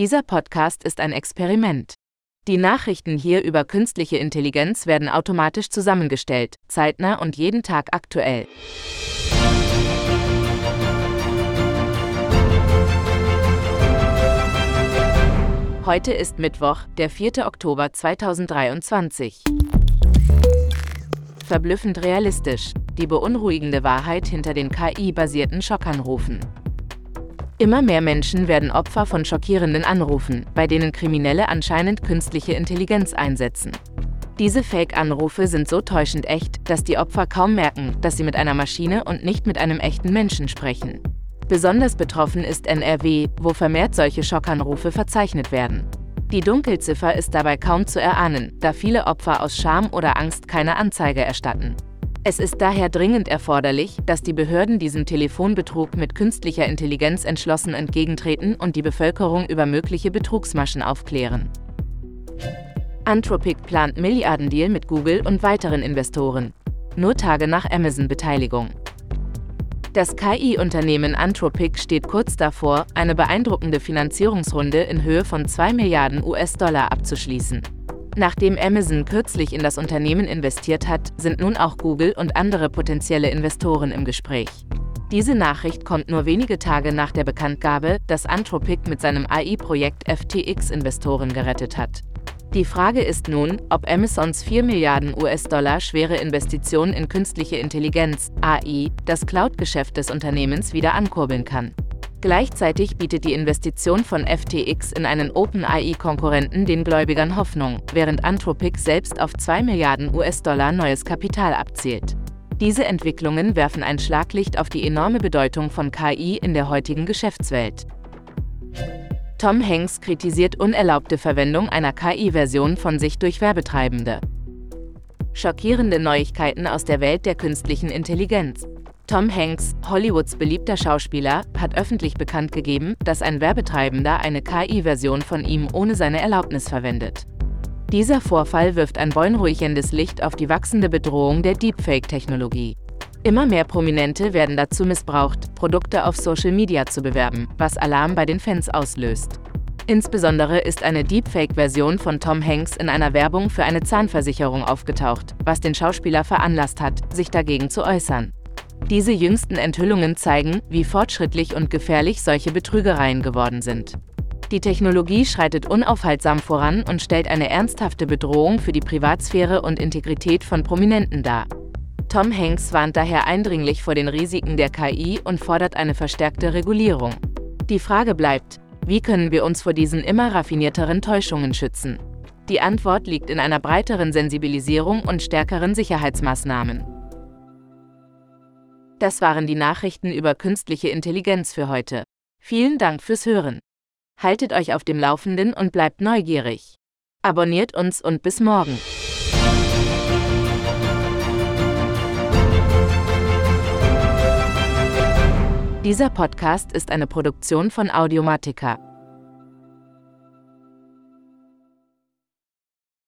Dieser Podcast ist ein Experiment. Die Nachrichten hier über künstliche Intelligenz werden automatisch zusammengestellt, zeitnah und jeden Tag aktuell. Heute ist Mittwoch, der 4. Oktober 2023. Verblüffend realistisch, die beunruhigende Wahrheit hinter den KI-basierten Schockanrufen. Immer mehr Menschen werden Opfer von schockierenden Anrufen, bei denen Kriminelle anscheinend künstliche Intelligenz einsetzen. Diese Fake-Anrufe sind so täuschend echt, dass die Opfer kaum merken, dass sie mit einer Maschine und nicht mit einem echten Menschen sprechen. Besonders betroffen ist NRW, wo vermehrt solche Schockanrufe verzeichnet werden. Die Dunkelziffer ist dabei kaum zu erahnen, da viele Opfer aus Scham oder Angst keine Anzeige erstatten. Es ist daher dringend erforderlich, dass die Behörden diesem Telefonbetrug mit künstlicher Intelligenz entschlossen entgegentreten und die Bevölkerung über mögliche Betrugsmaschen aufklären. Anthropic plant Milliardendeal mit Google und weiteren Investoren. Nur Tage nach Amazon-Beteiligung. Das KI-Unternehmen Anthropic steht kurz davor, eine beeindruckende Finanzierungsrunde in Höhe von 2 Milliarden US-Dollar abzuschließen. Nachdem Amazon kürzlich in das Unternehmen investiert hat, sind nun auch Google und andere potenzielle Investoren im Gespräch. Diese Nachricht kommt nur wenige Tage nach der Bekanntgabe, dass Anthropic mit seinem AI-Projekt FTX Investoren gerettet hat. Die Frage ist nun, ob Amazons 4 Milliarden US-Dollar schwere Investition in künstliche Intelligenz, AI, das Cloud-Geschäft des Unternehmens wieder ankurbeln kann. Gleichzeitig bietet die Investition von FTX in einen OpenAI-Konkurrenten den Gläubigern Hoffnung, während Anthropic selbst auf 2 Milliarden US-Dollar neues Kapital abzielt. Diese Entwicklungen werfen ein Schlaglicht auf die enorme Bedeutung von KI in der heutigen Geschäftswelt. Tom Hanks kritisiert unerlaubte Verwendung einer KI-Version von sich durch Werbetreibende. Schockierende Neuigkeiten aus der Welt der künstlichen Intelligenz. Tom Hanks, Hollywoods beliebter Schauspieler, hat öffentlich bekannt gegeben, dass ein Werbetreibender eine KI-Version von ihm ohne seine Erlaubnis verwendet. Dieser Vorfall wirft ein beunruhigendes Licht auf die wachsende Bedrohung der Deepfake-Technologie. Immer mehr Prominente werden dazu missbraucht, Produkte auf Social Media zu bewerben, was Alarm bei den Fans auslöst. Insbesondere ist eine Deepfake-Version von Tom Hanks in einer Werbung für eine Zahnversicherung aufgetaucht, was den Schauspieler veranlasst hat, sich dagegen zu äußern. Diese jüngsten Enthüllungen zeigen, wie fortschrittlich und gefährlich solche Betrügereien geworden sind. Die Technologie schreitet unaufhaltsam voran und stellt eine ernsthafte Bedrohung für die Privatsphäre und Integrität von Prominenten dar. Tom Hanks warnt daher eindringlich vor den Risiken der KI und fordert eine verstärkte Regulierung. Die Frage bleibt, wie können wir uns vor diesen immer raffinierteren Täuschungen schützen? Die Antwort liegt in einer breiteren Sensibilisierung und stärkeren Sicherheitsmaßnahmen. Das waren die Nachrichten über künstliche Intelligenz für heute. Vielen Dank fürs Hören. Haltet euch auf dem Laufenden und bleibt neugierig. Abonniert uns und bis morgen. Dieser Podcast ist eine Produktion von Audiomatica.